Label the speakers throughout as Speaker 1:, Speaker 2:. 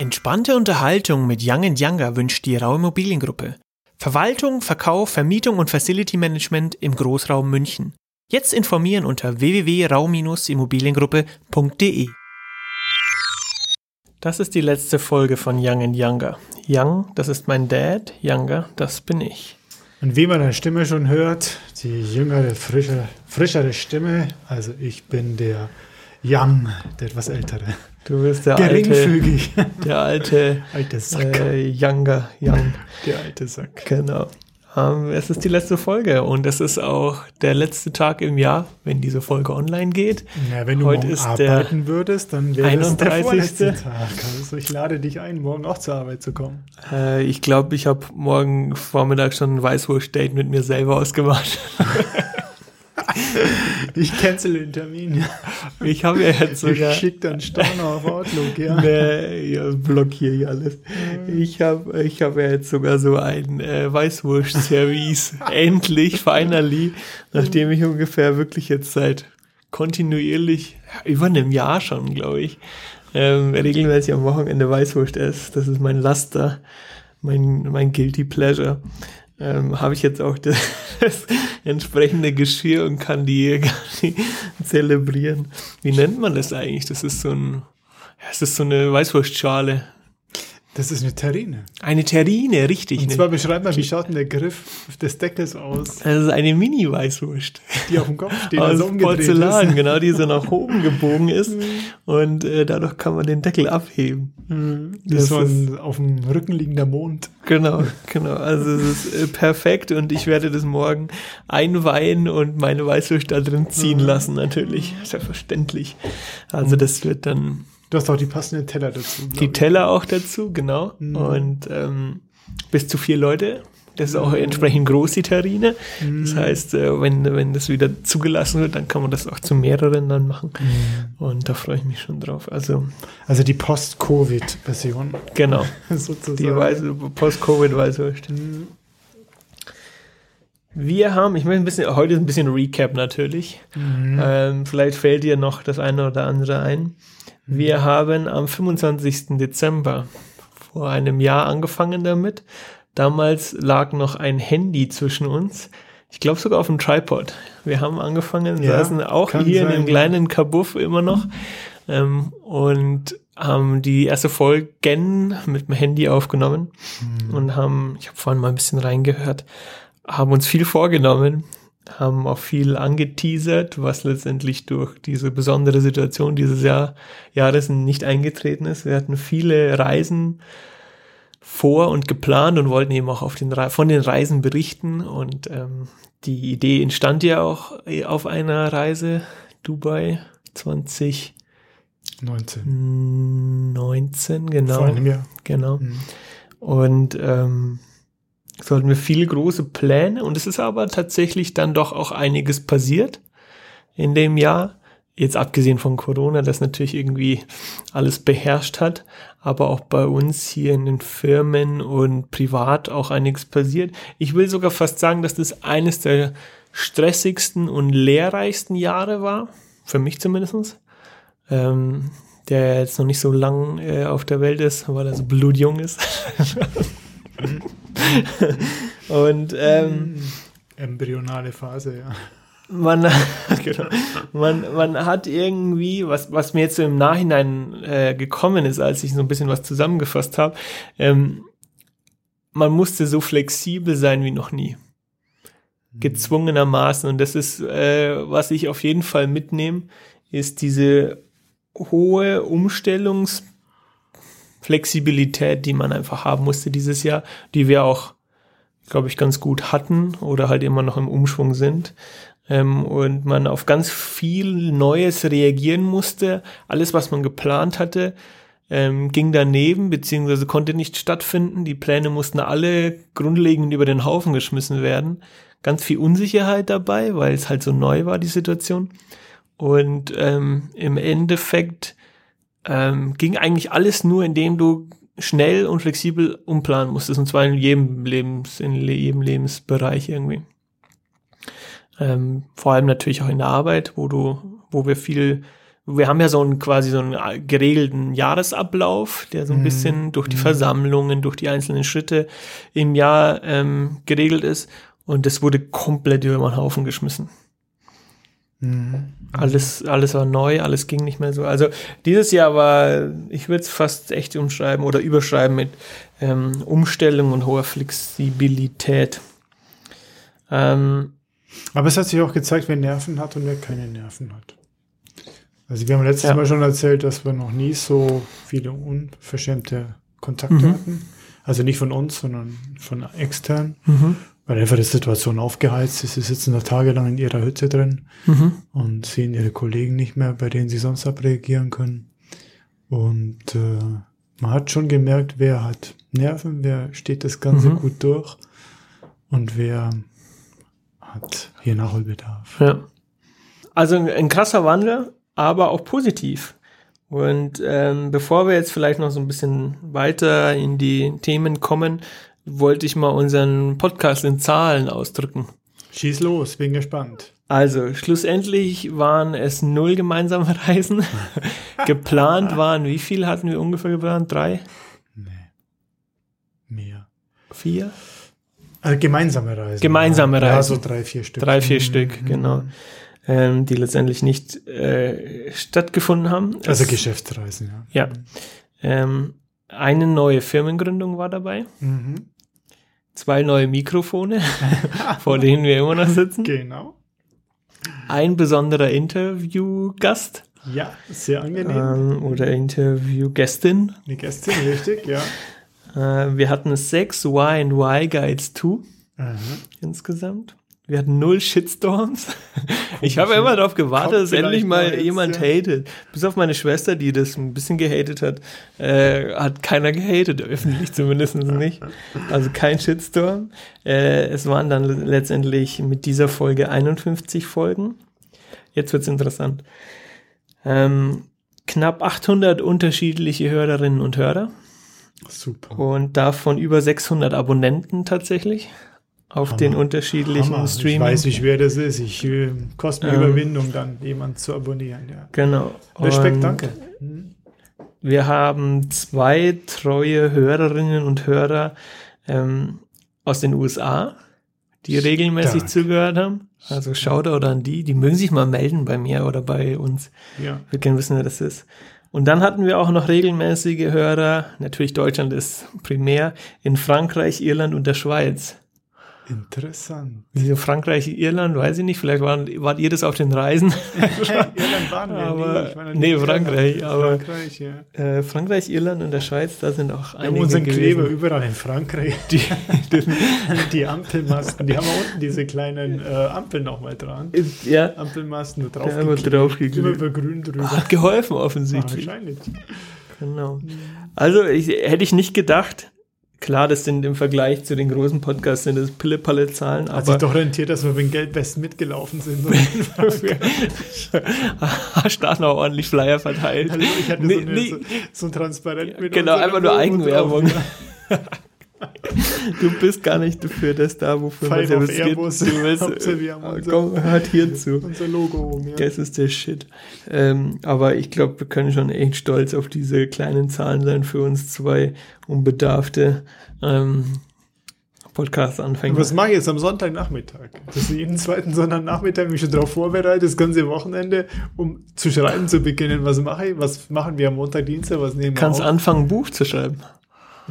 Speaker 1: Entspannte Unterhaltung mit Young Younger wünscht die Rau Immobiliengruppe. Verwaltung, Verkauf, Vermietung und Facility Management im Großraum München. Jetzt informieren unter www.rau-immobiliengruppe.de. Das ist die letzte Folge von Young Younger. Young, das ist mein Dad, Younger, das bin ich.
Speaker 2: Und wie man an der Stimme schon hört, die jüngere, frischere, frischere Stimme, also ich bin der Young, der etwas ältere.
Speaker 1: Du bist der
Speaker 2: Geringfügig.
Speaker 1: alte, der alte,
Speaker 2: Alte Sack.
Speaker 1: äh, Younger, Young.
Speaker 2: Der alte Sack.
Speaker 1: Genau. Ähm, es ist die letzte Folge und es ist auch der letzte Tag im Jahr, wenn diese Folge online geht.
Speaker 2: Ja, wenn du
Speaker 1: Heute
Speaker 2: morgen arbeiten würdest, dann wäre es der
Speaker 1: 31..
Speaker 2: vorletzte Tag. Also ich lade dich ein, morgen auch zur Arbeit zu kommen.
Speaker 1: Äh, ich glaube, ich habe morgen Vormittag schon ein Weißwurst-Date mit mir selber ausgemacht.
Speaker 2: Ich cancel den Termin.
Speaker 1: Ich habe ja jetzt sogar
Speaker 2: Ich schick dann Storno auf Outlook, ja.
Speaker 1: Nee, ja, blockiere ich alles. Ich habe ich hab ja jetzt sogar so ein äh, Weißwurst-Service. Endlich, finally, nachdem ich ungefähr wirklich jetzt seit kontinuierlich, über einem Jahr schon, glaube ich, ähm, regelmäßig am Wochenende Weißwurst esse. Das ist mein Laster, mein, mein Guilty Pleasure. Ähm, habe ich jetzt auch das, das entsprechende Geschirr und kann die, kann die zelebrieren. Wie nennt man das eigentlich? Das ist so ein, ja, es ist so eine Weißwurstschale.
Speaker 2: Das ist eine Terrine.
Speaker 1: Eine Terrine, richtig.
Speaker 2: Und
Speaker 1: ne?
Speaker 2: zwar beschreib mal, wie schaut denn der Griff des Deckels aus,
Speaker 1: das ist eine Mini-Weißwurst.
Speaker 2: die auf dem Kopf steht,
Speaker 1: Aus
Speaker 2: also umgedreht
Speaker 1: Porzellan,
Speaker 2: ist.
Speaker 1: genau, die so nach oben gebogen ist. Und äh, dadurch kann man den Deckel abheben.
Speaker 2: Das ist so
Speaker 1: Das
Speaker 2: ein auf dem Rücken liegender Mond.
Speaker 1: Genau, genau. Also es ist äh, perfekt und ich werde das morgen einweihen und meine Weißwurst da drin ziehen lassen, natürlich. Selbstverständlich. Also das wird dann
Speaker 2: Du hast auch die passenden Teller dazu.
Speaker 1: die. Teller auch dazu, genau.
Speaker 2: Mhm.
Speaker 1: Und ähm, bis zu vier Leute. Das ist auch entsprechend groß, die Terrine.
Speaker 2: Mhm.
Speaker 1: Das heißt, äh, wenn, wenn das wieder zugelassen wird, dann kann man das auch zu mehreren dann machen.
Speaker 2: Mhm.
Speaker 1: Und da freue ich mich schon drauf. Also,
Speaker 2: Also die Post-Covid-Version
Speaker 1: genau.
Speaker 2: sozusagen.
Speaker 1: Die Post-Covid-Weißwurst. Wir haben, ich möchte ein bisschen, heute ist ein bisschen Recap natürlich.
Speaker 2: Mhm.
Speaker 1: Ähm, vielleicht fällt dir noch das eine oder andere ein. Wir haben am 25. Dezember vor einem Jahr angefangen damit. Damals lag noch ein Handy zwischen uns. Ich glaube sogar auf dem Tripod. Wir haben angefangen,
Speaker 2: Ja,
Speaker 1: saßen auch hier in
Speaker 2: sein,
Speaker 1: dem
Speaker 2: ja.
Speaker 1: kleinen Kabuff immer noch ähm, und haben die erste Folgen mit dem Handy aufgenommen
Speaker 2: Mhm.
Speaker 1: und haben, ich habe vorhin mal ein bisschen reingehört, haben uns viel vorgenommen, haben auch viel angeteasert, was letztendlich durch diese besondere Situation dieses Jahr, Jahres nicht eingetreten ist. Wir hatten viele Reisen vor und geplant und wollten eben auch auf den, von den Reisen berichten und ähm, die Idee entstand ja auch äh, auf einer Reise Dubai 2019,
Speaker 2: 19.
Speaker 1: genau.
Speaker 2: Vor einem Jahr.
Speaker 1: Genau.
Speaker 2: Mhm.
Speaker 1: Und ähm, so hatten wir viele große Pläne und es ist aber tatsächlich dann doch auch einiges passiert in dem Jahr. Jetzt abgesehen von Corona, das natürlich irgendwie alles beherrscht hat, aber auch bei uns hier in den Firmen und privat auch einiges passiert. Ich will sogar fast sagen, dass das eines der stressigsten und lehrreichsten Jahre war, für mich zumindestens. Ähm, der jetzt noch nicht so lang äh, auf der Welt ist, weil er so blutjung ist. und ähm,
Speaker 2: Embryonale Phase, ja.
Speaker 1: man, genau, man, man hat irgendwie, was, was mir jetzt so im Nachhinein äh, gekommen ist, als ich so ein bisschen was zusammengefasst habe, ähm, man musste so flexibel sein wie noch nie. Gezwungenermaßen. Und das ist, äh, was ich auf jeden Fall mitnehme, ist diese hohe Umstellungsflexibilität, die man einfach haben musste dieses Jahr, die wir auch, glaube ich, ganz gut hatten oder halt immer noch im Umschwung sind. Ähm, und man auf ganz viel Neues reagieren musste. Alles, was man geplant hatte, ähm, ging daneben, beziehungsweise konnte nicht stattfinden. Die Pläne mussten alle grundlegend über den Haufen geschmissen werden. Ganz viel Unsicherheit dabei, weil es halt so neu war, die Situation. Und ähm, im Endeffekt ähm, ging eigentlich alles nur, indem du schnell und flexibel umplanen musstest, und zwar in jedem Lebens, in jedem Lebensbereich irgendwie. Ähm, vor allem natürlich auch in der Arbeit, wo du, wo wir viel wir haben ja so einen quasi so einen geregelten Jahresablauf, der so ein
Speaker 2: Mhm.
Speaker 1: bisschen durch die
Speaker 2: Mhm.
Speaker 1: Versammlungen, durch die einzelnen Schritte im Jahr ähm, geregelt ist. Und das wurde komplett über den Haufen geschmissen.
Speaker 2: Mhm.
Speaker 1: Alles, alles war neu, alles ging nicht mehr so. Also dieses Jahr war, ich würde es fast echt umschreiben oder überschreiben mit ähm, Umstellung und hoher Flexibilität. Ähm,
Speaker 2: Aber es hat sich auch gezeigt, wer Nerven hat und wer keine Nerven hat. Also wir haben letztes
Speaker 1: Ja.
Speaker 2: Mal schon erzählt, dass wir noch nie so viele unverschämte Kontakte
Speaker 1: Mhm.
Speaker 2: hatten. Also nicht von uns, sondern von extern.
Speaker 1: mhm,
Speaker 2: Weil einfach die Situation aufgeheizt ist. Sie sitzen da tagelang in ihrer Hütte drin
Speaker 1: mhm,
Speaker 2: und sehen ihre Kollegen nicht mehr, bei denen sie sonst abreagieren können. Und äh, man hat schon gemerkt, wer hat Nerven, wer steht das Ganze
Speaker 1: Mhm.
Speaker 2: gut durch und wer hat hier Nachholbedarf.
Speaker 1: ja. Also ein, ein krasser Wandel, aber auch positiv. Und ähm, bevor wir jetzt vielleicht noch so ein bisschen weiter in die Themen kommen, wollte ich mal unseren Podcast in Zahlen ausdrücken.
Speaker 2: Schieß los, bin gespannt.
Speaker 1: Also, schlussendlich waren es null gemeinsame Reisen. geplant waren, wie viel hatten wir ungefähr geplant? Drei?
Speaker 2: Nee. Mehr.
Speaker 1: Vier?
Speaker 2: Also gemeinsame Reisen.
Speaker 1: Gemeinsame
Speaker 2: Ja,
Speaker 1: Reisen.
Speaker 2: so drei, vier Stück.
Speaker 1: Drei, vier
Speaker 2: Mhm.
Speaker 1: Stück, genau. Ähm, die letztendlich nicht äh, stattgefunden haben.
Speaker 2: Also
Speaker 1: Es-
Speaker 2: Geschäftsreisen, ja.
Speaker 1: Ja. Ähm, eine neue Firmengründung war dabei.
Speaker 2: Mhm.
Speaker 1: Zwei neue Mikrofone, vor denen wir immer noch sitzen.
Speaker 2: Genau.
Speaker 1: Ein besonderer Interviewgast
Speaker 2: Ja, sehr angenehm.
Speaker 1: ähm, oder Interviewgästin.
Speaker 2: Eine Gästin, richtig, ja.
Speaker 1: Äh, wir hatten sechs Y and Y Guides 2
Speaker 2: Aha.
Speaker 1: insgesamt. Wir hatten null Shitstorms. Ich habe immer darauf gewartet,
Speaker 2: Kommt
Speaker 1: dass endlich mal
Speaker 2: jetzt,
Speaker 1: jemand
Speaker 2: ja.
Speaker 1: hatet. Bis auf meine Schwester, die das ein bisschen gehatet hat, äh, hat keiner gehatet, öffentlich zumindest nicht. Also kein Shitstorm. Äh, es waren dann letztendlich mit dieser Folge 51 Folgen. Jetzt wird's interessant. Ähm, knapp 800 unterschiedliche Hörerinnen und Hörer
Speaker 2: Super.
Speaker 1: und davon über 600 Abonnenten tatsächlich auf den
Speaker 2: Hammer.
Speaker 1: unterschiedlichen
Speaker 2: Hammer.
Speaker 1: Streaming.
Speaker 2: Ich weiß, wie schwer das ist. Ich äh, kostet mir
Speaker 1: Ähm.
Speaker 2: Überwindung, dann jemanden zu abonnieren. Ja.
Speaker 1: Genau.
Speaker 2: Respekt,
Speaker 1: Und
Speaker 2: danke.
Speaker 1: Wir haben zwei treue Hörerinnen und Hörer ähm, aus den USA, die regelmäßig
Speaker 2: Stark.
Speaker 1: zugehört haben. Also Shoutout an die. Die mögen sich mal melden bei mir oder bei uns.
Speaker 2: Ja.
Speaker 1: Wir können wissen, wer das ist. Und dann hatten wir auch noch regelmäßige Hörer. Natürlich Deutschland ist primär in Frankreich, Irland und der Schweiz.
Speaker 2: Interessant.
Speaker 1: Wieso Frankreich, Irland, weiß ich nicht. Vielleicht waren, wart ihr das auf den Reisen.
Speaker 2: Irland waren wir
Speaker 1: Aber-
Speaker 2: war noch
Speaker 1: nee, Frankreich,
Speaker 2: Irland.
Speaker 1: aber-
Speaker 2: Frankreich, ja.
Speaker 1: Äh, Frankreich, Irland und der Schweiz, da sind auch
Speaker 2: Wir haben
Speaker 1: einige
Speaker 2: unseren
Speaker 1: gewesen.
Speaker 2: Kleber überall in Frankreich.
Speaker 1: Die, die,
Speaker 2: Die Ampelmasten, die haben wir unten diese kleinen äh, Ampeln nochmal dran.
Speaker 1: ja,
Speaker 2: Ampelmasten da drauf. Immer über grün drüber.
Speaker 1: hat geholfen
Speaker 2: Ah,
Speaker 1: offensichtlich.
Speaker 2: wahrscheinlich.
Speaker 1: genau. Also ich, hätte ich nicht gedacht. Klar, das sind im Vergleich zu den großen Podcasts sind das Pille-Palle-Zahlen,
Speaker 2: Hat sich
Speaker 1: aber
Speaker 2: doch rentiert, dass wir mit dem Geldwesten mitgelaufen sind.
Speaker 1: hast da noch ordentlich Flyer verteilt.
Speaker 2: Also ich hatte
Speaker 1: Nee,
Speaker 2: so, eine,
Speaker 1: nee.
Speaker 2: so, so ein Transparent mit
Speaker 1: Genau, einfach nur Eigenwerbung. Du bist gar nicht dafür das da, wofür man geht.
Speaker 2: Airbus.
Speaker 1: Du willst,
Speaker 2: wir haben unser-
Speaker 1: komm, hört hier zu.
Speaker 2: Unser Logo oben, ja.
Speaker 1: Das ist der Shit. Ähm, aber ich glaube, wir können schon echt stolz auf diese kleinen Zahlen sein für uns zwei unbedarfte ähm, Podcast-Anfänger.
Speaker 2: Was mache ich jetzt am Sonntagnachmittag? Das ist jeden zweiten Sonntagnachmittag mich schon darauf vorbereitet, das ganze Wochenende, um zu schreiben zu beginnen. Was mache ich? Was machen wir am Montag, Dienstag? Was nehmen wir
Speaker 1: Kannst
Speaker 2: auf?
Speaker 1: anfangen, ein Buch zu schreiben.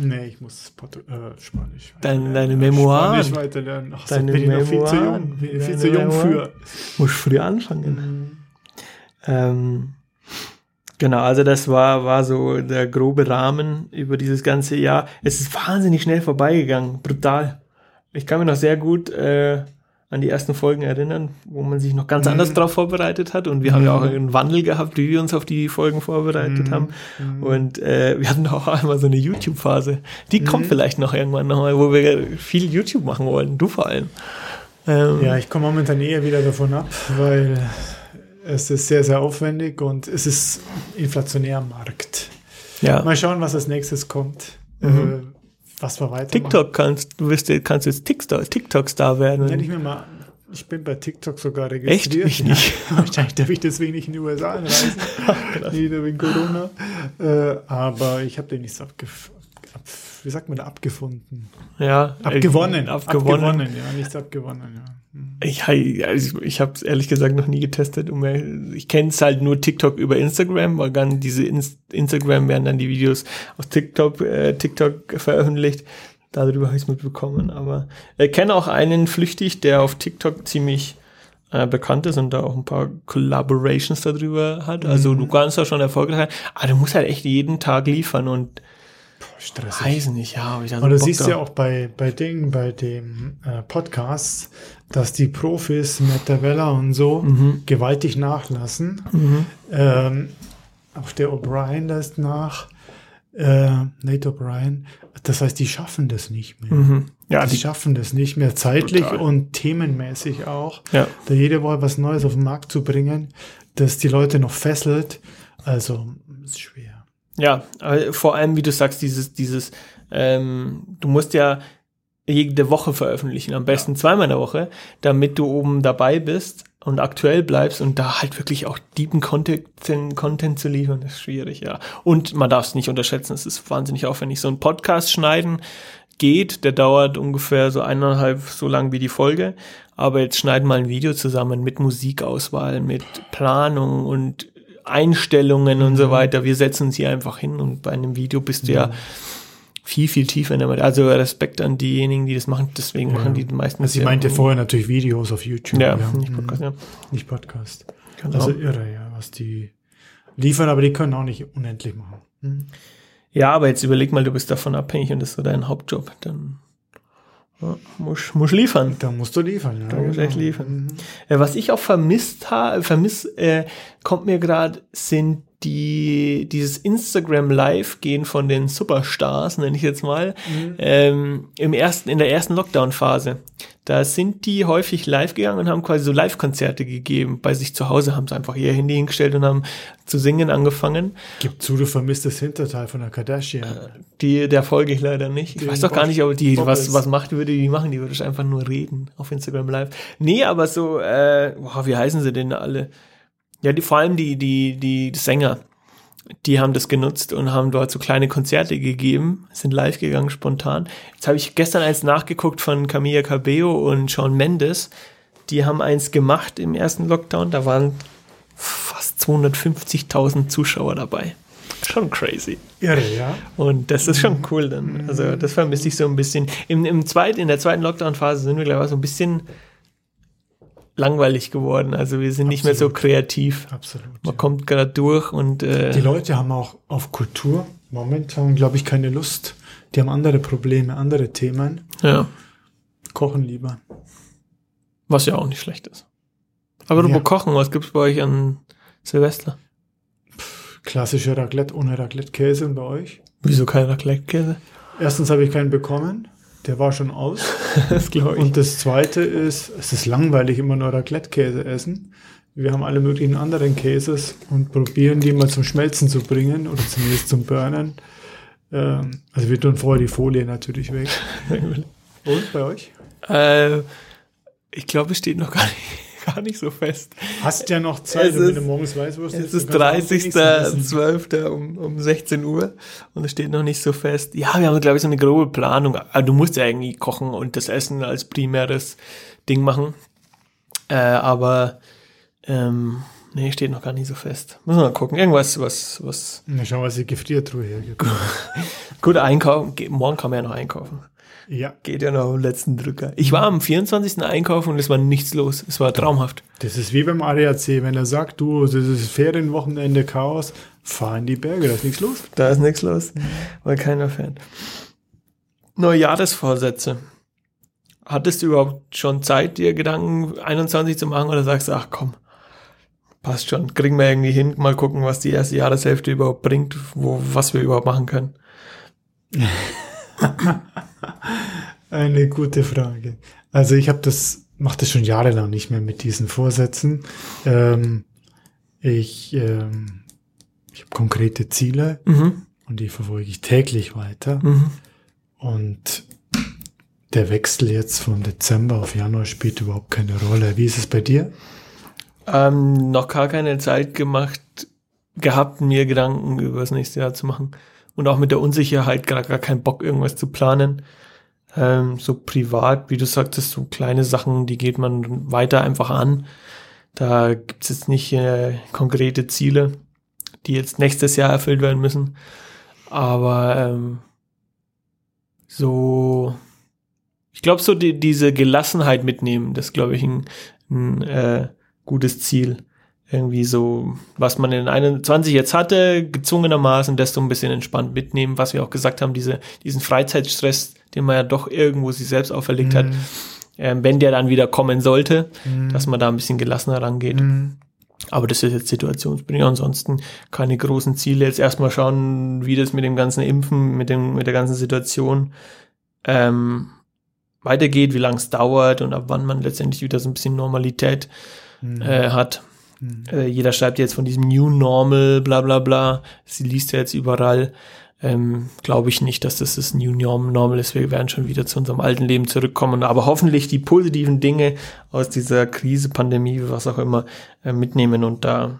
Speaker 2: Nee, ich muss Portu äh, Spanisch.
Speaker 1: Dein- deine Memoiren.
Speaker 2: Spanisch weiterlernen. Ach,
Speaker 1: Deine
Speaker 2: bin noch viel zu
Speaker 1: Memoiren.
Speaker 2: jung. Viel
Speaker 1: Deine
Speaker 2: zu jung
Speaker 1: Memoiren.
Speaker 2: für.
Speaker 1: Muss früh anfangen. Ähm, genau, also das war, war so der grobe Rahmen über dieses ganze Jahr. Es ist wahnsinnig schnell vorbeigegangen, brutal. Ich kann mich noch sehr gut äh, an die ersten Folgen erinnern, wo man sich noch ganz
Speaker 2: Mhm.
Speaker 1: anders drauf vorbereitet hat. Und wir haben ja auch einen Wandel gehabt, wie wir uns auf die Folgen vorbereitet
Speaker 2: Mhm.
Speaker 1: haben. Und äh, wir hatten auch einmal so eine YouTube-Phase. Die kommt
Speaker 2: Mhm.
Speaker 1: vielleicht noch irgendwann nochmal, wo wir viel YouTube machen wollen. Du vor allem. Ähm,
Speaker 2: Ja, ich komme momentan eher wieder davon ab, weil es ist sehr, sehr aufwendig und es ist inflationär am Markt.
Speaker 1: ja.
Speaker 2: Mal schauen, was als nächstes kommt.
Speaker 1: Mhm.
Speaker 2: Was wir weitermachen.
Speaker 1: TikTok kannst du wirst, kannst jetzt TikTok, TikTok-Star werden.
Speaker 2: Hätte ich mir mal Ich bin bei TikTok sogar
Speaker 1: Echt?
Speaker 2: registriert.
Speaker 1: Ich nicht.
Speaker 2: Ja, wahrscheinlich darf ich deswegen nicht in die USA einreisen. Wieder wegen Corona. Äh, aber ich habe den nicht so abgef ab, wie sagt man da, abgefunden.
Speaker 1: Ja.
Speaker 2: Abgewonnen.
Speaker 1: Äh, abgewonnen.
Speaker 2: abgewonnen. Ja, nichts abgewonnen, ja. Hm.
Speaker 1: Ich, also ich habe es ehrlich gesagt noch nie getestet. Ich kenne es halt nur TikTok über Instagram, weil dann diese Inst Instagram werden dann die Videos auf TikTok, äh, TikTok veröffentlicht. Darüber habe ich es mitbekommen. Aber ich kenne auch einen flüchtig, der auf TikTok ziemlich äh, bekannt ist und da auch ein paar Collaborations darüber hat. Also du kannst da schon erfolgreich sein. Aber du musst halt echt jeden Tag liefern und
Speaker 2: Stressig.
Speaker 1: weiß nicht, ja. Ich da so
Speaker 2: Und du
Speaker 1: Bock
Speaker 2: siehst
Speaker 1: drauf.
Speaker 2: ja auch bei, bei Dingen, bei dem äh, Podcast, dass die Profis, Matt Davella und so,
Speaker 1: Mhm.
Speaker 2: gewaltig nachlassen. Ähm, auch der O'Brien lässt nach. Äh, Nate O'Brien. Das heißt, die schaffen das nicht mehr.
Speaker 1: Mhm. Ja,
Speaker 2: die
Speaker 1: die,
Speaker 2: schaffen das nicht mehr zeitlich
Speaker 1: Total.
Speaker 2: und themenmäßig auch.
Speaker 1: ja.
Speaker 2: Da jede Woche was Neues auf den Markt zu bringen, das die Leute noch fesselt. Also, ist schwer.
Speaker 1: Ja, vor allem, wie du sagst, dieses, dieses, ähm, du musst ja jede Woche veröffentlichen, am besten zweimal in der Woche, damit du oben dabei bist und aktuell bleibst und da halt wirklich auch deepen Content, Content zu liefern, ist schwierig, ja. Und man darf es nicht unterschätzen, es ist wahnsinnig aufwendig. So ein Podcast schneiden geht, der dauert ungefähr so eineinhalb so lang wie die Folge, aber jetzt schneiden mal ein Video zusammen mit Musikauswahl, mit Planung und Einstellungen und so weiter. Wir setzen hier einfach hin und bei einem Video bist du ja viel, viel tiefer in der Materie. Also Respekt an diejenigen, die das machen. Deswegen machen die meisten
Speaker 2: Also, sie
Speaker 1: ja
Speaker 2: meinte vorher natürlich Videos auf YouTube.
Speaker 1: Ja, nicht
Speaker 2: Mhm.
Speaker 1: Podcast, ja.
Speaker 2: Nicht Podcast.
Speaker 1: Genau.
Speaker 2: Also irre, ja, was die liefern, aber die können auch nicht unendlich machen. Mhm.
Speaker 1: ja, aber jetzt überleg mal, du bist davon abhängig und das ist so dein Hauptjob. Dann ja, musst, musst liefern.
Speaker 2: Da musst du liefern, ja.
Speaker 1: Da musst du echt liefern.
Speaker 2: Mhm.
Speaker 1: Äh, was ich auch vermisst habe, vermiss, äh, kommt mir gerade, sind die, dieses Instagram Live gehen von den Superstars, nenne ich jetzt mal, ähm, im ersten, in der ersten Lockdown-Phase. Da sind die häufig live gegangen und haben quasi so Live-Konzerte gegeben. Bei sich zu Hause haben sie einfach ihr Handy hingestellt und haben zu singen angefangen.
Speaker 2: Gib zu, du vermisst das Hinterteil von der Kardashian.
Speaker 1: Die, der folge ich leider nicht. Ich
Speaker 2: Den
Speaker 1: weiß doch gar
Speaker 2: Bob-
Speaker 1: nicht, ob die, was,
Speaker 2: Bobbles.
Speaker 1: was macht, würde die machen. Die würde einfach nur reden auf Instagram Live. Nee, aber so, äh, boah, wie heißen sie denn alle? Ja, die, vor allem die, die, die Sänger, die haben das genutzt und haben dort so kleine Konzerte gegeben, sind live gegangen spontan. Jetzt habe ich gestern eins nachgeguckt von Camilla Cabello und Shawn Mendes. Die haben eins gemacht im ersten Lockdown. Da waren fast 250.000 Zuschauer dabei. Schon crazy.
Speaker 2: Irre, ja.
Speaker 1: Und das ist schon cool dann. Also das vermisse ich so ein bisschen. Im, im zweiten, in der zweiten Lockdown-Phase sind wir, glaube ich, so ein bisschen langweilig geworden. Also wir sind nicht mehr so
Speaker 2: Absolut.
Speaker 1: kreativ.
Speaker 2: Absolut.
Speaker 1: Man kommt gerade durch und äh,
Speaker 2: Die Leute haben auch auf Kultur momentan, glaube ich, keine Lust. Die haben andere Probleme, andere Themen.
Speaker 1: ja,
Speaker 2: Kochen lieber.
Speaker 1: was ja auch nicht schlecht ist. Aber du
Speaker 2: Ja.
Speaker 1: Kochen, was gibt's bei euch an Silvester?
Speaker 2: Klassische Raclette ohne Raclette-Käse und bei euch?
Speaker 1: Wieso kein Raclette-Käse?
Speaker 2: Erstens habe ich keinen bekommen. Der war schon aus.
Speaker 1: das glaube ich.
Speaker 2: Und das zweite ist, es ist langweilig, immer nur Raclette-Käse essen. Wir haben alle möglichen anderen Käses und probieren die mal zum Schmelzen zu bringen oder zumindest zum Burnen. Ähm, also wir tun vorher die Folie natürlich weg. Und bei euch?
Speaker 1: äh, ich glaube, es steht noch gar nicht, gar nicht so fest.
Speaker 2: Hast ja noch Zeit,
Speaker 1: Es
Speaker 2: wenn du morgens Weißwurst
Speaker 1: Es ist
Speaker 2: dann kannst du auch wenigstens essen.
Speaker 1: 30.12. Um, um 16 Uhr und es steht noch nicht so fest. Ja, wir haben, glaube ich, so eine grobe Planung. Aber du musst ja irgendwie kochen und das Essen als primäres Ding machen. Äh, aber ähm, nee, steht noch gar nicht so fest. Müssen wir mal gucken. Irgendwas, was, was
Speaker 2: Na, schau, was die Gefriertruhe hergibt.
Speaker 1: gut einkaufen. Ge- Morgen kann man ja noch einkaufen.
Speaker 2: Ja,
Speaker 1: Geht ja noch am letzten Drücker. Ich war am 24. einkaufen und es war nichts los. Es war traumhaft.
Speaker 2: das ist wie beim ADAC. Wenn er sagt, du, das ist Ferienwochenende Chaos, fahr in die Berge, da ist nichts los.
Speaker 1: Da ist nichts los, weil keiner fährt. Neujahresvorsätze. Hattest du überhaupt schon Zeit, dir Gedanken 21 zu machen oder sagst du, ach komm, passt schon, kriegen wir irgendwie hin, mal gucken, was die erste Jahreshälfte überhaupt bringt, wo, was wir überhaupt machen können.
Speaker 2: Eine gute Frage. Also ich habe das, mache das schon jahrelang nicht mehr mit diesen Vorsätzen. Ähm, ich ähm, ich habe konkrete Ziele
Speaker 1: Mhm.
Speaker 2: und die verfolge ich täglich weiter.
Speaker 1: Mhm.
Speaker 2: Und der Wechsel jetzt von Dezember auf Januar spielt überhaupt keine Rolle. Wie ist es bei dir?
Speaker 1: Ähm, noch gar keine Zeit gemacht gehabt, mir Gedanken über das nächste Jahr zu machen. Und auch mit der Unsicherheit gar, gar keinen Bock, irgendwas zu planen. Ähm, so privat, wie du sagtest, so kleine Sachen, die geht man weiter einfach an. Da gibt es jetzt nicht äh, konkrete Ziele, die jetzt nächstes Jahr erfüllt werden müssen. Aber ähm, so, ich glaube, so die, diese Gelassenheit mitnehmen, das glaube ich ein, ein äh, gutes Ziel. Irgendwie so, was man in 21 jetzt hatte, gezwungenermaßen das so ein bisschen entspannt mitnehmen, was wir auch gesagt haben, diese, diesen Freizeitstress, den man ja doch irgendwo sich selbst auferlegt mhm. hat, ähm, wenn der dann wieder kommen sollte, mhm. dass man da ein bisschen gelassener rangeht. Mhm. Aber das ist jetzt situationsbedingt. Ansonsten keine großen Ziele. Jetzt erstmal schauen, wie das mit dem ganzen Impfen, mit dem, mit der ganzen Situation ähm, weitergeht, wie lange es dauert und ab wann man letztendlich wieder so ein bisschen Normalität mhm. äh, hat. Mhm. Äh, jeder schreibt jetzt von diesem New Normal, bla bla bla. Sie liest ja jetzt überall. Ähm, Glaube ich nicht, dass das das New Normal ist. Wir werden schon wieder zu unserem alten Leben zurückkommen. Aber hoffentlich die positiven Dinge aus dieser Krise, Pandemie, was auch immer, äh, mitnehmen und da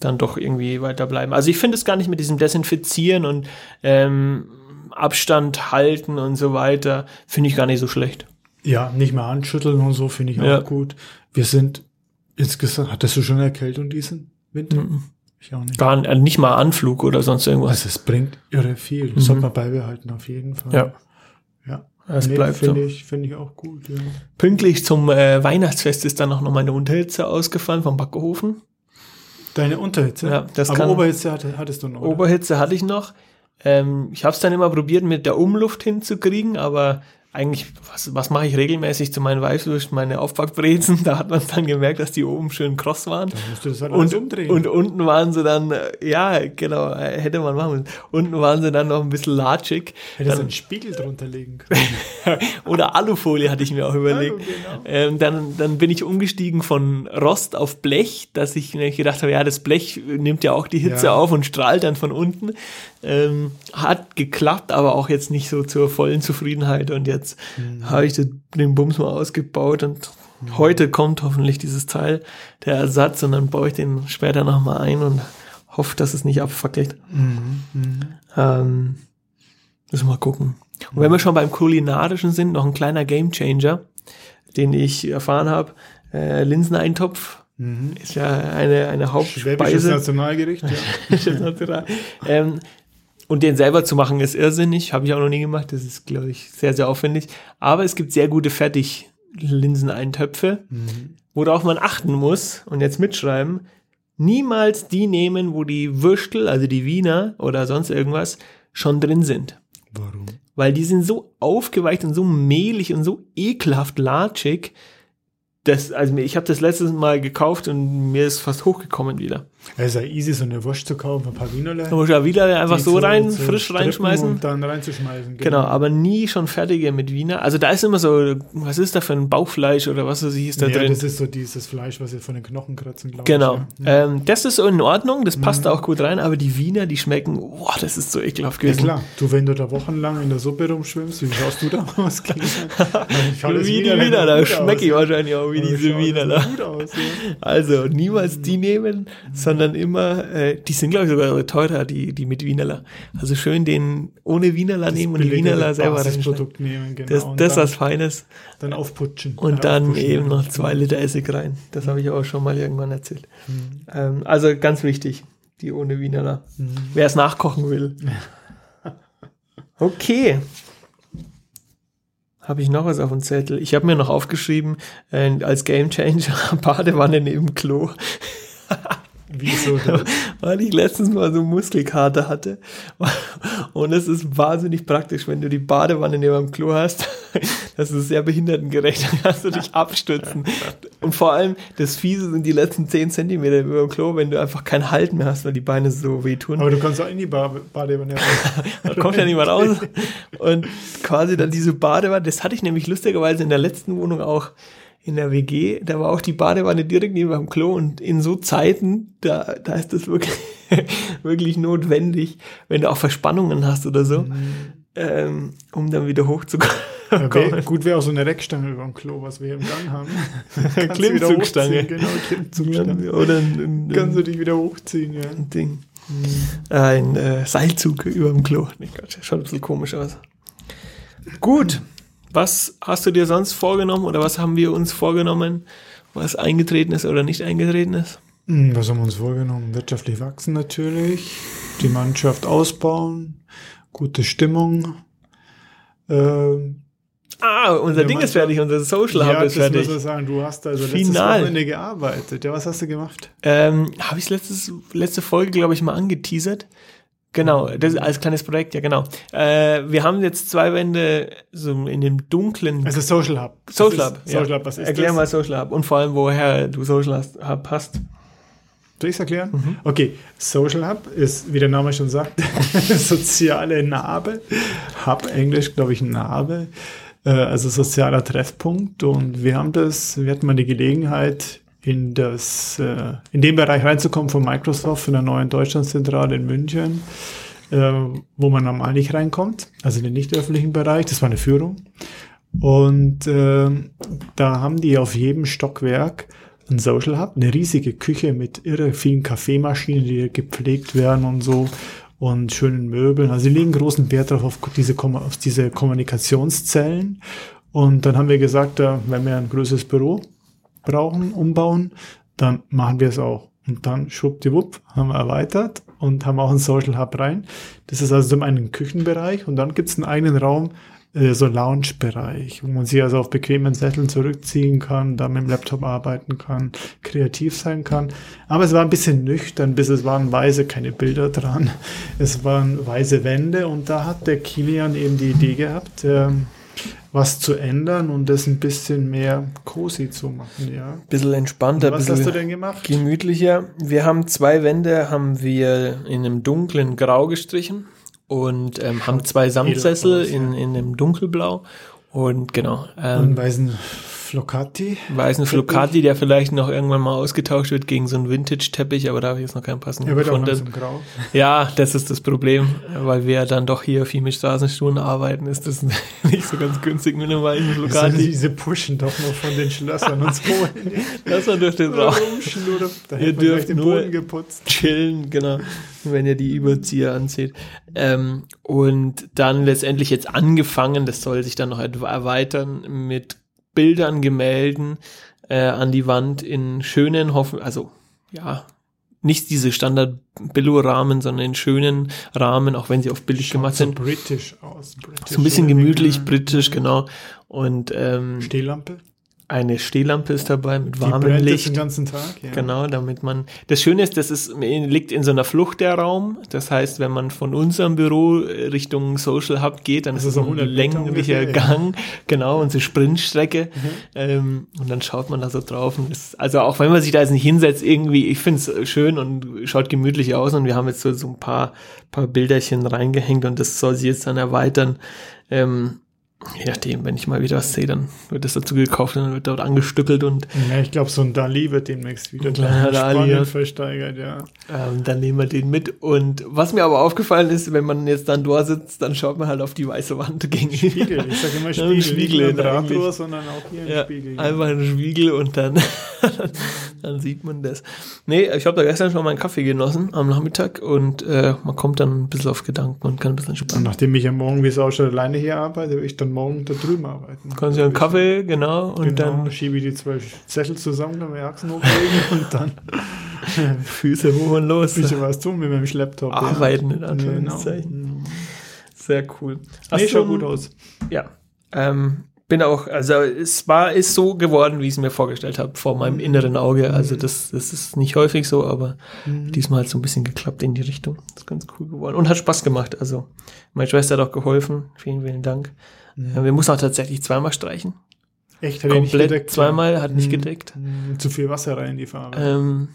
Speaker 1: dann doch irgendwie weiterbleiben. Also ich finde es gar nicht mit diesem Desinfizieren und ähm, Abstand halten und so weiter, finde ich gar nicht so schlecht.
Speaker 2: Ja, nicht mehr anschütteln und so finde ich auch ja. gut. Wir sind insgesamt, hattest du schon eine Erkältung diesen Winter? Mhm.
Speaker 1: Ich auch nicht. Gar äh, nicht mal Anflug oder sonst irgendwas.
Speaker 2: Also es bringt irre viel. Das mhm. sollte man beibehalten auf jeden Fall.
Speaker 1: Ja.
Speaker 2: Ja.
Speaker 1: Es nee, bleibt
Speaker 2: finde
Speaker 1: so.
Speaker 2: ich, finde ich auch gut. Ja.
Speaker 1: Pünktlich zum äh, Weihnachtsfest ist dann auch noch meine Unterhitze ausgefallen vom Backofen.
Speaker 2: Deine Unterhitze?
Speaker 1: Ja, das
Speaker 2: Aber
Speaker 1: kann,
Speaker 2: Oberhitze hatte, hattest du noch. Oder?
Speaker 1: Oberhitze hatte ich noch. Ähm, ich habe es dann immer probiert, mit der Umluft hinzukriegen, aber eigentlich, was, was mache ich regelmäßig zu meinen Weißwürsten, meine Aufbackbrezen? Da hat man dann gemerkt, dass die oben schön kross waren.
Speaker 2: Dann musst du das halt
Speaker 1: und,
Speaker 2: umdrehen.
Speaker 1: Und unten waren sie dann, äh, ja, genau, äh, hätte man machen müssen. Unten waren sie dann noch ein bisschen latschig.
Speaker 2: Hättest du einen Spiegel drunter legen können.
Speaker 1: Oder Alufolie hatte ich mir auch überlegt. Ja, genau. ähm, dann, dann bin ich umgestiegen von Rost auf Blech, dass ich mir gedacht habe, ja, das Blech nimmt ja auch die Hitze ja. auf und strahlt dann von unten. Ähm, hat geklappt, aber auch jetzt nicht so zur vollen Zufriedenheit. Und jetzt mhm. habe ich den Bums mal ausgebaut und mhm. heute kommt hoffentlich dieses Teil, der Ersatz, und dann baue ich den später nochmal ein und hoffe, dass es nicht abfackelt. Mhm. mhm. Ähm, müssen wir mal gucken. Und wenn wir schon beim Kulinarischen sind, noch ein kleiner Gamechanger, den ich erfahren habe. Äh, Linseneintopf Mhm. Ist ja eine, eine Hauptspeise.
Speaker 2: Schwäbisches Nationalgericht,
Speaker 1: ja. ähm, und den selber zu machen ist irrsinnig, habe ich auch noch nie gemacht. Das ist, glaube ich, sehr, sehr aufwendig. Aber es gibt sehr gute Fertig-Linseneintöpfe, mhm. worauf man achten muss und jetzt mitschreiben. Niemals die nehmen, wo die Würstel, also die Wiener oder sonst irgendwas, schon drin sind.
Speaker 2: Warum?
Speaker 1: Weil die sind so aufgeweicht und so mehlig und so ekelhaft latschig, das, also ich habe das letztes Mal gekauft und mir ist fast hochgekommen wieder.
Speaker 2: Es ist ja easy, so eine Wurst zu kaufen, ein paar Wienerle.
Speaker 1: Du musst ja Wienerle einfach so rein, so frisch reinschmeißen.
Speaker 2: Und dann reinzuschmeißen.
Speaker 1: Genau. genau. aber nie schon fertige mit Wiener. Also da ist immer so, was ist da für ein Bauchfleisch oder was weiß ich, ist da ja, drin.
Speaker 2: das ist so dieses Fleisch, was ihr von den Knochen kratzen,
Speaker 1: glaube genau. ich. Genau. Ja. Ähm, das ist so in Ordnung, das passt mhm. auch gut rein, aber die Wiener, die schmecken, boah, das ist so ekelhaft gewesen.
Speaker 2: Ja klar, du, wenn du da wochenlang in der Suppe rumschwimmst, wie schaust du da aus?
Speaker 1: wie die Wiener, da schmecke ich wahrscheinlich auch wie diese Wiener. Da. Also niemals die nehmen, sondern immer äh, die sind, glaube ich, sogar teurer, die, die mit Wienerler. Also schön den ohne Wienerler das nehmen und Wienerler selber
Speaker 2: Produkt nehmen, genau.
Speaker 1: Das, das ist was Feines.
Speaker 2: Dann aufputschen.
Speaker 1: Und dann aufputschen. eben noch zwei Liter Essig rein. Das habe ich auch schon mal irgendwann erzählt. Mhm. Ähm, also ganz wichtig, die ohne Wienerler. Mhm. Wer es nachkochen will. Okay. Habe ich noch was auf dem Zettel? Ich habe mir noch aufgeschrieben, äh, als Gamechanger Badewanne neben Klo.
Speaker 2: Wieso?
Speaker 1: Weil ich letztens mal so Muskelkater hatte. Und es ist wahnsinnig praktisch, wenn du die Badewanne neben dem Klo hast. Das ist sehr behindertengerecht. Dann kannst du dich abstützen. Und vor allem, das Fiese sind die letzten 10 Zentimeter über dem Klo, wenn du einfach keinen Halt mehr hast, weil die Beine so wehtun.
Speaker 2: Aber du kannst auch in die Badewanne
Speaker 1: raus. da kommt ja niemand raus. Und quasi dann diese Badewanne, das hatte ich nämlich lustigerweise in der letzten Wohnung auch in der WG, da war auch die Badewanne direkt neben dem Klo und in so Zeiten, da, da ist das wirklich, wirklich notwendig, wenn du auch Verspannungen hast oder so, mhm. ähm, um dann wieder hochzukommen
Speaker 2: Ja, gut wäre auch so eine Reckstange über dem Klo, was wir hier im Gang haben.
Speaker 1: Klimmzugstange.
Speaker 2: Genau, Klimmzugstange.
Speaker 1: Oder ein, ein,
Speaker 2: Kannst du dich wieder hochziehen, ja.
Speaker 1: ein Ding. Ein äh, Seilzug über dem Klo. Nee, Gott, schaut ein bisschen komisch aus. Gut. Was hast du dir sonst vorgenommen oder was haben wir uns vorgenommen, was eingetreten ist oder nicht eingetreten ist?
Speaker 2: Hm, Was haben wir uns vorgenommen? Wirtschaftlich wachsen natürlich, die Mannschaft ausbauen, gute Stimmung. Ähm,
Speaker 1: Ah, unser Ding ist
Speaker 2: manchmal-
Speaker 1: fertig, unser Social Hub
Speaker 2: ja,
Speaker 1: ist fertig.
Speaker 2: man sagen. Du hast also letztes
Speaker 1: Final.
Speaker 2: Wochenende gearbeitet. Ja, was hast du gemacht?
Speaker 1: Ähm, Habe ich letztes, letzte Folge, glaube ich, mal angeteasert. Genau, das ist als kleines Projekt, ja genau. Äh, wir haben jetzt zwei Wände so in dem dunklen
Speaker 2: Also Social Hub.
Speaker 1: Social Hub.
Speaker 2: ist Social
Speaker 1: ja.
Speaker 2: Hub, was ist
Speaker 1: Erklär
Speaker 2: das?
Speaker 1: mal Social Hub und vor allem, woher du Social Hub hast.
Speaker 2: Soll ich es erklären?
Speaker 1: Mhm.
Speaker 2: Okay, Social Hub ist, wie der Name schon sagt, soziale Narbe. Hub, Englisch, glaube ich, Narbe. Äh, Also sozialer Treffpunkt. Und wir haben das, wir hatten mal die Gelegenheit, in das, äh, in den Bereich reinzukommen von Microsoft, von der neuen Deutschlandzentrale in München, äh, wo man normal nicht reinkommt, also in den nicht öffentlichen Bereich. Das war eine Führung. Und ähm, da haben die auf jedem Stockwerk ein Social Hub, eine riesige Küche mit irre vielen Kaffeemaschinen, die gepflegt werden und so und schönen Möbeln. Also die legen großen Wert darauf, auf diese, auf diese Kommunikationszellen. Und dann haben wir gesagt, wenn wir ein größeres Büro brauchen, umbauen, dann machen wir es auch. Und dann schwuppdiwupp haben wir erweitert und haben auch einen Social Hub rein. Das ist also zum einen ein Küchenbereich und dann gibt es einen eigenen Raum, äh, so Lounge-Bereich, wo man sich also auf bequemen Sesseln zurückziehen kann, da mit dem Laptop arbeiten kann, kreativ sein kann. Aber es war ein bisschen nüchtern, bis es waren weiße, keine Bilder dran. Es waren weiße Wände und da hat der Kilian eben die Idee gehabt, ähm, was zu ändern und das ein bisschen mehr cozy zu machen, ja.
Speaker 1: Bisschen entspannter,
Speaker 2: Was
Speaker 1: bisschen
Speaker 2: hast du denn gemacht?
Speaker 1: gemütlicher. Wir haben zwei Wände, haben wir in einem dunklen Grau gestrichen und ähm, haben zwei Samtsessel in, in einem dunkelblau und genau.
Speaker 2: Und
Speaker 1: Ähm,
Speaker 2: weißen Flocati.
Speaker 1: weißen Flocati, der vielleicht noch irgendwann mal ausgetauscht wird gegen so einen Vintage-Teppich, aber da habe ich jetzt noch keinen passenden
Speaker 2: Er wird auch
Speaker 1: gefunden.
Speaker 2: langsam grau.
Speaker 1: Ja, das ist das Problem, weil wir dann doch hier viel mit Straßenstuhlen arbeiten, ist das nicht so ganz günstig mit einem weißen Flocati.
Speaker 2: diese pushen doch noch von den Schlössern uns holen.
Speaker 1: Lass mal durch den Raum.
Speaker 2: Da
Speaker 1: Ihr dürft
Speaker 2: den
Speaker 1: nur-
Speaker 2: Boden geputzt.
Speaker 1: chillen, genau, wenn ihr die Überzieher anzieht. Ähm, und dann letztendlich jetzt angefangen, das soll sich dann noch erweitern, mit Bildern, Gemälden äh, an die Wand in schönen, hoffen, also ja, nicht diese Standard-Billo-Rahmen, sondern in schönen Rahmen, auch wenn sie oft billig gemacht
Speaker 2: so
Speaker 1: sind.
Speaker 2: britisch aus. British
Speaker 1: So ein bisschen gemütlich, britisch, genau. Und ähm,
Speaker 2: Stehlampe.
Speaker 1: Eine Stehlampe ist dabei mit warmem Licht.
Speaker 2: den ganzen Tag. Ja.
Speaker 1: Genau, damit man. Das Schöne ist, das ist, liegt in so einer Flucht der Raum. Das heißt, wenn man von unserem Büro Richtung Social Hub geht, dann
Speaker 2: Das
Speaker 1: ist es
Speaker 2: so
Speaker 1: ein
Speaker 2: 100 Meter
Speaker 1: länglicher. Gang, genau, und so Sprintstrecke. Ähm, und dann schaut man da so drauf. Und ist, also auch wenn man sich da jetzt nicht hinsetzt, irgendwie, ich finde es schön und schaut gemütlich aus. Und wir haben jetzt so, so ein paar, paar Bilderchen reingehängt und das soll sich jetzt dann erweitern. Ähm, je nachdem, wenn ich mal wieder was sehe, dann wird das dazu gekauft und dann wird dort angestückelt und
Speaker 2: Ja, ich glaube, so ein Dali wird demnächst wieder
Speaker 1: kleiner Dali, ja.
Speaker 2: versteigert, ja.
Speaker 1: Ähm, dann nehmen wir den mit. Und was mir aber aufgefallen ist, wenn man jetzt dann dort sitzt, dann schaut man halt auf die weiße Wand gegenüber.
Speaker 2: Spiegel, ich sage immer
Speaker 1: Ja,
Speaker 2: Spiegel,
Speaker 1: ein
Speaker 2: nicht
Speaker 1: Spiegel
Speaker 2: nur. Drahtrohr, sondern auch hier ein
Speaker 1: Ja,
Speaker 2: Spiegel.
Speaker 1: einfach ein Spiegel und dann, dann sieht man das. Nee, ich habe da gestern schon mal einen Kaffee genossen am Nachmittag und äh, man kommt dann ein bisschen auf Gedanken und kann ein bisschen
Speaker 2: Und
Speaker 1: entspannen.
Speaker 2: nachdem ich ja morgen, wie es ausschaut, alleine hier arbeite, will ich dann morgen da drüben arbeiten.
Speaker 1: Kannst du einen Kaffee, genau, und
Speaker 2: genau,
Speaker 1: dann
Speaker 2: schiebe ich die zwei Zettel zusammen, dann wir Achsen hochlegen und dann
Speaker 1: Füße hoch und los.
Speaker 2: bisschen was tun mit meinem Laptop. ja.
Speaker 1: Arbeiten in
Speaker 2: Genau.
Speaker 1: Anführungszeichen. Sehr cool.
Speaker 2: Nee,
Speaker 1: du
Speaker 2: schaut gut aus.
Speaker 1: Ja. Ähm, bin auch, also es war, ist so geworden, wie ich es mir vorgestellt habe, vor meinem inneren Auge. Also das, das ist nicht häufig so, aber diesmal hat es so ein bisschen geklappt in die Richtung. Das ist ganz cool geworden. Und hat Spaß gemacht. Also meine Schwester hat auch geholfen. Vielen, vielen Dank. Äh, Wir mussten auch tatsächlich zweimal streichen.
Speaker 2: Echt, hat er nicht
Speaker 1: Komplett
Speaker 2: gedeckt.
Speaker 1: zweimal, hat nicht
Speaker 2: Mhm.
Speaker 1: gedeckt.
Speaker 2: Mhm, Zu viel Wasser rein in die Farbe.
Speaker 1: Ähm,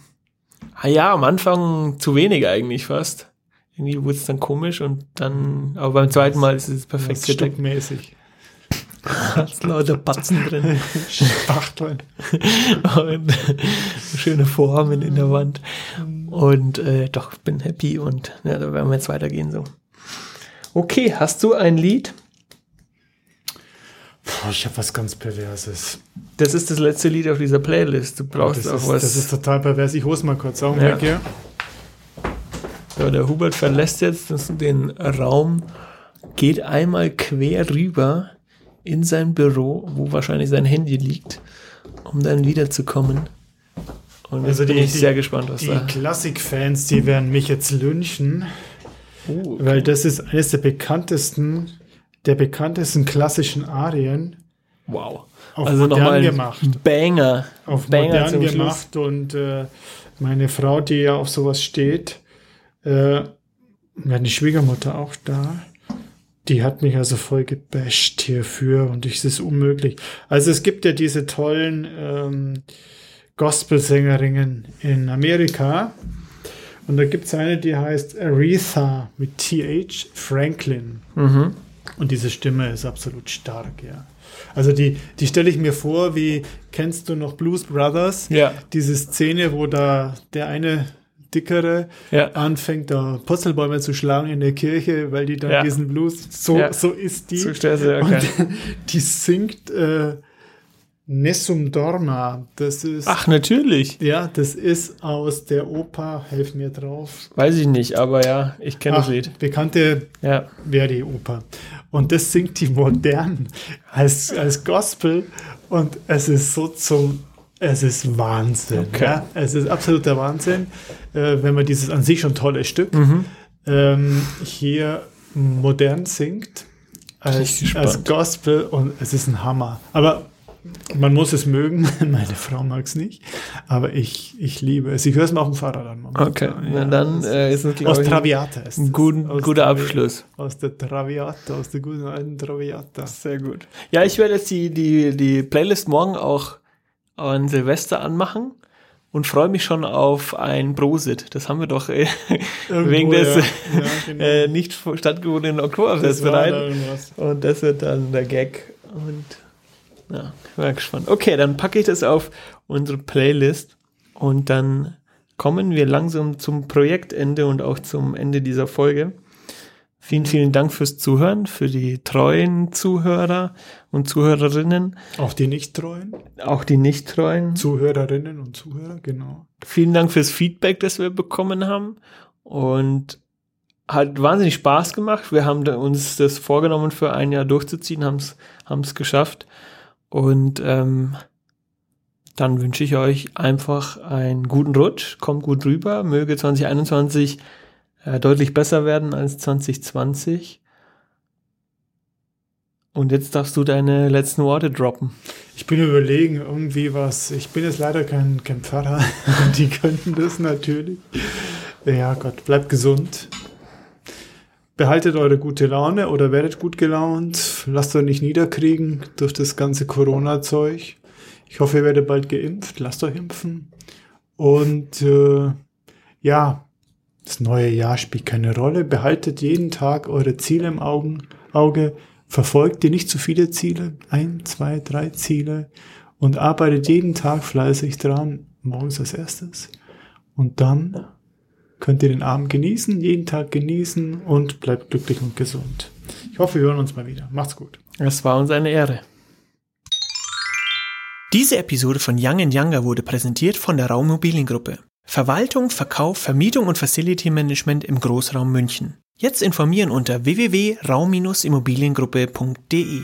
Speaker 1: ah ja, am Anfang zu wenig eigentlich fast. Irgendwie wurde es dann komisch und dann, aber beim zweiten Mal ist es perfekt
Speaker 2: Das
Speaker 1: gedeckt.
Speaker 2: Stückmäßig.
Speaker 1: Hat's lauter Batzen drin.
Speaker 2: Spachteln.
Speaker 1: und schöne Formen in der Wand. Und äh, doch, bin happy und ja, da werden wir jetzt weitergehen so. Okay, hast du ein Lied?
Speaker 2: ich habe was ganz Perverses.
Speaker 1: Das ist das letzte Lied auf dieser Playlist. Du brauchst auch
Speaker 2: ist,
Speaker 1: was.
Speaker 2: Das ist total pervers. Ich hol's mal kurz. Augenblick,
Speaker 1: Ja.
Speaker 2: ja.
Speaker 1: Ja, der Hubert verlässt jetzt den Raum, geht einmal quer rüber in sein Büro, wo wahrscheinlich sein Handy liegt, um dann wiederzukommen. Und
Speaker 2: Also
Speaker 1: bin
Speaker 2: die-
Speaker 1: ich
Speaker 2: die-
Speaker 1: sehr gespannt, was
Speaker 2: Die
Speaker 1: da.
Speaker 2: Klassikfans, die werden mich jetzt lynchen,
Speaker 1: Uh,
Speaker 2: weil das ist eines der bekanntesten, der bekanntesten klassischen Arien
Speaker 1: wow.
Speaker 2: auf
Speaker 1: also
Speaker 2: modern
Speaker 1: nochmal
Speaker 2: gemacht.
Speaker 1: ein Banger.
Speaker 2: auf
Speaker 1: Banger
Speaker 2: modern
Speaker 1: Schluss.
Speaker 2: gemacht und äh, meine Frau, die ja auf sowas steht, äh, meine Schwiegermutter auch da, die hat mich also voll gebasht hierfür und es ist unmöglich. Also es gibt ja diese tollen ähm, Gospelsängerinnen in Amerika und da gibt es eine, die heißt Aretha mit TH Franklin.
Speaker 1: Mhm.
Speaker 2: Und diese Stimme ist absolut stark, ja. Also die, die stelle ich mir vor, wie kennst du noch Blues Brothers?
Speaker 1: Ja,
Speaker 2: Diese Szene, wo da der eine dickere
Speaker 1: ja.
Speaker 2: anfängt, da Purzelbäume zu schlagen in der Kirche, weil die dann
Speaker 1: Ja.
Speaker 2: diesen Blues, so,
Speaker 1: Ja.
Speaker 2: so ist die.
Speaker 1: So du, okay.
Speaker 2: Und die singt äh, Nessum Dorma. Das ist,
Speaker 1: Ach, natürlich.
Speaker 2: ja, das ist aus der Oper, helf mir drauf.
Speaker 1: Weiß ich nicht, aber ja, ich kenne das Lied.
Speaker 2: bekannte
Speaker 1: Ja.
Speaker 2: Verdi-Oper. Und das singt die modern als, als Gospel und es ist so zum, es ist Wahnsinn.
Speaker 1: Okay.
Speaker 2: Ja? Es ist absoluter Wahnsinn, äh, wenn man dieses an sich schon tolle Stück
Speaker 1: Mhm.
Speaker 2: ähm, hier modern singt als, als Gospel und es ist ein Hammer. Aber man muss es mögen. Meine Frau mag es nicht, aber ich, ich liebe es. Ich höre es mal auf dem Fahrrad an.
Speaker 1: Okay,
Speaker 2: Ja,
Speaker 1: na dann äh, ist es,
Speaker 2: aus
Speaker 1: glaube ich,
Speaker 2: Traviata ist
Speaker 1: ein
Speaker 2: es.
Speaker 1: guten,
Speaker 2: Aus
Speaker 1: guter Abschluss.
Speaker 2: aus der Traviata, aus der guten alten Traviata.
Speaker 1: Sehr gut. Ja, ich werde jetzt die, die, die Playlist morgen auch an Silvester anmachen und freue mich schon auf ein Prosit. Das haben wir doch äh, wegen des
Speaker 2: ja. Ja, genau.
Speaker 1: äh, nicht stattgefundenen Oktoberfest bereit. Und das wird dann der Gag. Und ja, bin gespannt. Okay, dann packe ich das auf unsere Playlist und dann kommen wir langsam zum Projektende und auch zum Ende dieser Folge. Vielen, vielen Dank fürs Zuhören, für die treuen Zuhörer und Zuhörerinnen,
Speaker 2: Auch die nicht treuen
Speaker 1: auch die nicht treuen.
Speaker 2: Zuhörerinnen und Zuhörer, genau.
Speaker 1: Vielen Dank fürs Feedback, das wir bekommen haben und hat wahnsinnig Spaß gemacht. Wir haben uns das vorgenommen, für ein Jahr durchzuziehen, haben es geschafft und ähm, dann wünsche ich euch einfach einen guten Rutsch, kommt gut rüber, möge 2021 äh, deutlich besser werden als 2020. Und jetzt darfst du deine letzten Worte droppen.
Speaker 2: Ich bin überlegen, irgendwie was. Ich bin jetzt leider kein, kein Pfarrer. die könnten das natürlich. Ja, Gott, bleibt gesund. Behaltet eure gute Laune oder werdet gut gelaunt. Lasst euch nicht niederkriegen durch das ganze Corona-Zeug. Ich hoffe, ihr werdet bald geimpft. Lasst euch impfen. Und äh, ja, das neue Jahr spielt keine Rolle. Behaltet jeden Tag eure Ziele im Augen, Auge. Verfolgt ihr nicht zu viele Ziele. Ein, zwei, drei Ziele. Und arbeitet jeden Tag fleißig dran. Morgens als erstes. Und dann könnt ihr den Abend genießen, jeden Tag genießen und bleibt glücklich und gesund. Ich hoffe, wir hören uns mal wieder. Macht's gut.
Speaker 1: Es war uns eine Ehre.
Speaker 3: Diese Episode von Young Younger wurde präsentiert von der Raummobiliengruppe. Verwaltung, Verkauf, Vermietung und Facility Management im Großraum München. Jetzt informieren unter www.raum-immobiliengruppe.de.